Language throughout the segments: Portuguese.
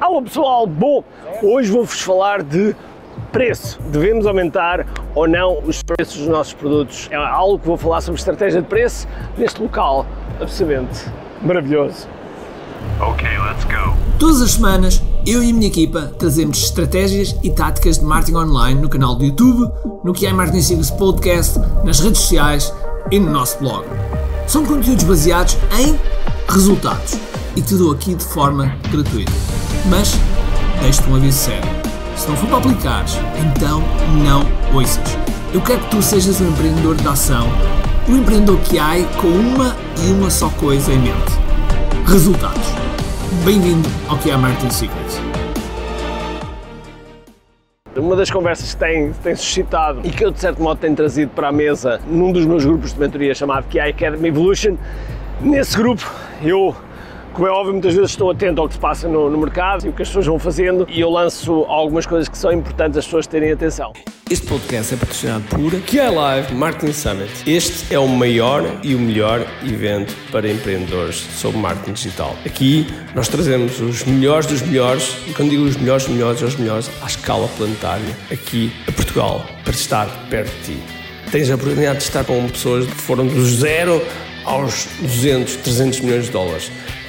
Alô pessoal, bom, hoje vou-vos falar de preço. Devemos aumentar ou não os preços dos nossos produtos? É algo que vou falar sobre estratégia de preço neste local absolutamente maravilhoso. Ok, let's go. Todas as semanas, eu e a minha equipa trazemos estratégias e táticas de marketing online no canal do YouTube, no que é Marketing Secrets Podcast, nas redes sociais e no nosso blog. São conteúdos baseados em resultados e te dou aqui de forma gratuita. Mas deixo-te um aviso sério. Se não for para aplicares, então não ouças. Eu quero que tu sejas um empreendedor de ação, um empreendedor que há com uma e uma só coisa em mente: resultados. Bem-vindo ao que é Marketing Secrets. Uma das conversas que tem, tem suscitado e que eu de certo modo tenho trazido para a mesa num dos meus grupos de mentoria chamado QI Academy Evolution, nesse grupo eu como é óbvio, muitas vezes estou atento ao que se passa no, no, mercado e o que as pessoas vão fazendo e eu lanço algumas coisas que são importantes as pessoas terem atenção. Este podcast é patrocinado por QI Live Marketing Summit. Este é o maior e o melhor evento para empreendedores sobre marketing digital. Aqui nós trazemos os melhores dos melhores, e quando digo os melhores dos melhores, os melhores à escala planetária, aqui a Portugal, para estar perto de ti. Tens a oportunidade de estar com pessoas que foram do zero aos 200, 300 milhões de dólares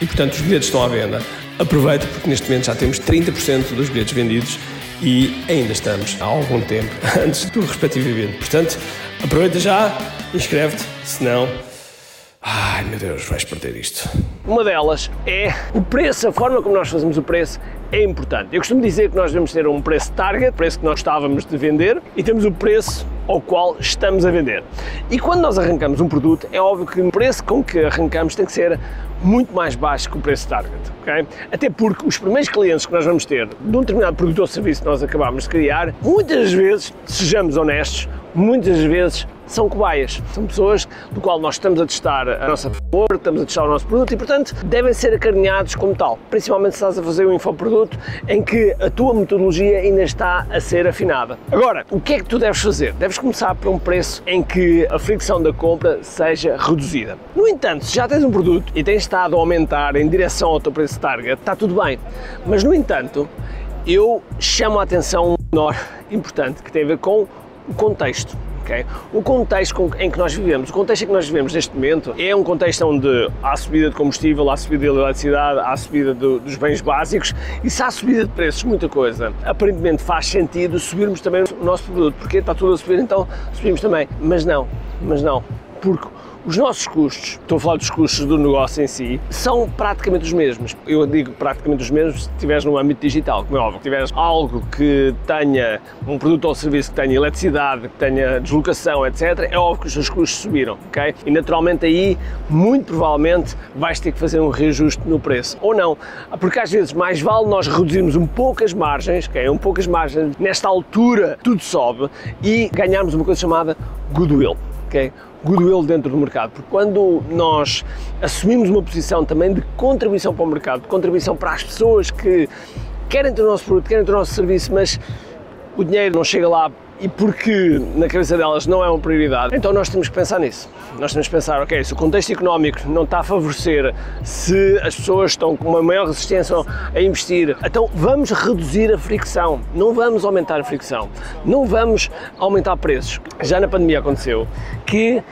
e, portanto, os bilhetes estão à venda. Aproveita porque neste momento já temos 30% dos bilhetes vendidos e ainda estamos há algum tempo antes do respectivo evento. Portanto, aproveita já, inscreve-te, senão. Ai meu Deus, vais perder isto. Uma delas é o preço, a forma como nós fazemos o preço é importante. Eu costumo dizer que nós devemos ter um preço target, preço que nós estávamos de vender, e temos o preço ao qual estamos a vender. E quando nós arrancamos um produto, é óbvio que o preço com que arrancamos tem que ser muito mais baixo que o preço target, ok? Até porque os primeiros clientes que nós vamos ter de um determinado produto ou serviço que nós acabamos de criar, muitas vezes, sejamos honestos, muitas vezes são cobaias, são pessoas do qual nós estamos a testar a nossa favor, estamos a testar o nosso produto e, portanto, devem ser acarinhados como tal, principalmente se estás a fazer um infoproduto em que a tua metodologia ainda está a ser afinada. Agora, o que é que tu deves fazer? Deves começar por um preço em que a fricção da compra seja reduzida. No entanto, se já tens um produto e tens estado a aumentar em direção ao teu preço target, está tudo bem. Mas, no entanto, eu chamo a atenção um menor importante que tem a ver com o contexto. O contexto em que nós vivemos, o contexto em que nós vivemos neste momento é um contexto onde há subida de combustível, há subida de eletricidade, há subida do, dos bens básicos e se há subida de preços, muita coisa, aparentemente faz sentido subirmos também o nosso produto, porque está tudo a subir, então subimos também. Mas não, mas não, porque os nossos custos, estou a falar dos custos do negócio em si, são praticamente os mesmos. Eu digo praticamente os mesmos se estiveres no âmbito digital, como é óbvio. Se tiveres algo que tenha um produto ou serviço que tenha eletricidade, que tenha deslocação, etc., é óbvio que os seus custos subiram, ok? E naturalmente aí, muito provavelmente, vais ter que fazer um reajuste no preço. Ou não, porque às vezes mais vale nós reduzirmos um pouco as margens, ok? Um pouco as margens, nesta altura tudo sobe e ganharmos uma coisa chamada goodwill, ok? goodwill dentro do mercado, porque quando nós assumimos uma posição também de contribuição para o mercado, de contribuição para as pessoas que querem ter o nosso produto, querem ter o nosso serviço, mas o dinheiro não chega lá e porque na cabeça delas não é uma prioridade, então nós temos que pensar nisso. Nós temos que pensar, ok, se o contexto económico não está a favorecer, se as pessoas estão com uma maior resistência a investir, então vamos reduzir a fricção, não vamos aumentar a fricção, não vamos aumentar preços. Já na pandemia aconteceu que.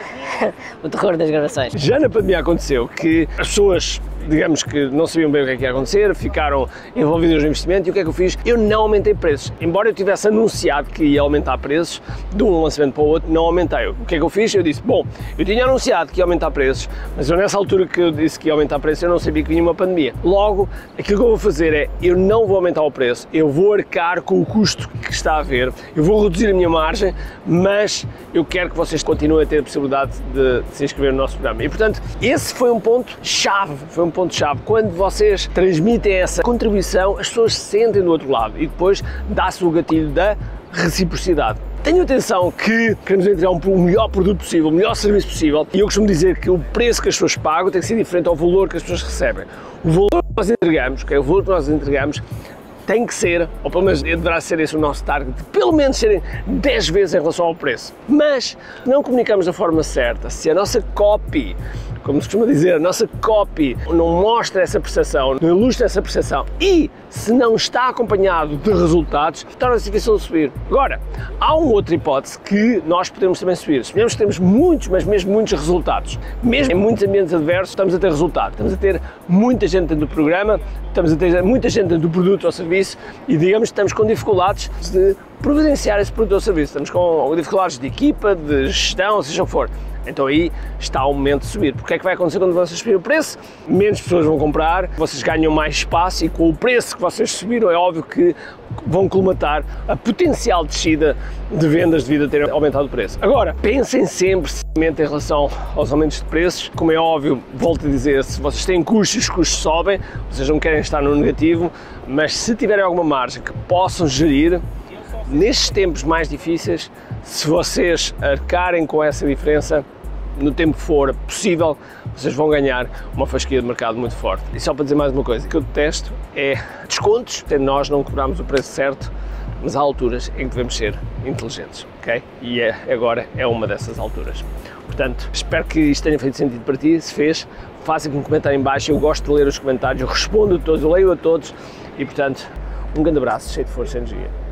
o terror das gravações. Já na pandemia aconteceu que as pessoas digamos que não sabiam bem o que é que ia acontecer, ficaram envolvidos no investimento e o que é que eu fiz? Eu não aumentei preços. Embora eu tivesse anunciado que ia aumentar preços de um lançamento para o outro, não aumentei. O que é que eu fiz? Eu disse, bom, eu tinha anunciado que ia aumentar preços, mas eu nessa altura que eu disse que ia aumentar preços, eu não sabia que vinha uma pandemia. Logo, aquilo que eu vou fazer é, eu não vou aumentar o preço, eu vou arcar com o custo que está a haver, eu vou reduzir a minha margem, mas eu quero que vocês continuem a ter a possibilidade de, de se inscrever no nosso programa. E portanto, esse foi um ponto chave, foi um ponto-chave. Quando vocês transmitem essa contribuição, as pessoas sentem do outro lado e depois dá-se o gatilho da reciprocidade. Tenham atenção que queremos entregar um, o melhor produto possível, o melhor serviço possível e eu costumo dizer que o preço que as pessoas pagam tem que ser diferente ao valor que as pessoas recebem. O valor que nós entregamos, que é o valor que nós entregamos, tem que ser, ou pelo menos deverá ser esse o nosso target, de pelo menos serem 10 vezes em relação ao preço. Mas não comunicamos da forma certa. Se a nossa copy como se costuma dizer, a nossa copy não mostra essa percepção, não ilustra essa percepção e se não está acompanhado de resultados, torna-se difícil de subir. Agora, há uma outra hipótese que nós podemos também subir. Suponhamos que temos muitos, mas mesmo muitos resultados. Mesmo em muitos ambientes adversos, estamos a ter resultado. Estamos a ter muita gente dentro do programa, estamos a ter muita gente dentro do produto ou serviço e digamos estamos com dificuldades de providenciar esse produto ou serviço. Estamos com dificuldades de equipa, de gestão, seja o que for. Então aí está o momento de subir. Porque é que vai acontecer quando vocês subirem o preço? Menos pessoas vão comprar, vocês ganham mais espaço e com o preço que vocês subiram é óbvio que vão colmatar a potencial descida de vendas devido a ter aumentado o preço. Agora, pensem sempre em relação aos aumentos de preços. Como é óbvio, volto a dizer, se vocês têm custos, os custos sobem, vocês não querem estar no negativo, mas se tiverem alguma margem que possam gerir, nestes tempos mais difíceis, se vocês arcarem com essa diferença, no tempo que for possível, vocês vão ganhar uma fasquia de mercado muito forte. E só para dizer mais uma coisa, que eu detesto é descontos, nós não cobramos o preço certo, mas há alturas em que devemos ser inteligentes, ok? E é, agora é uma dessas alturas. Portanto, espero que isto tenha feito sentido para ti. Se fez, faça um comentário em baixo. Eu gosto de ler os comentários, eu respondo a todos, eu leio a todos. E, portanto, um grande abraço, cheio de força e energia.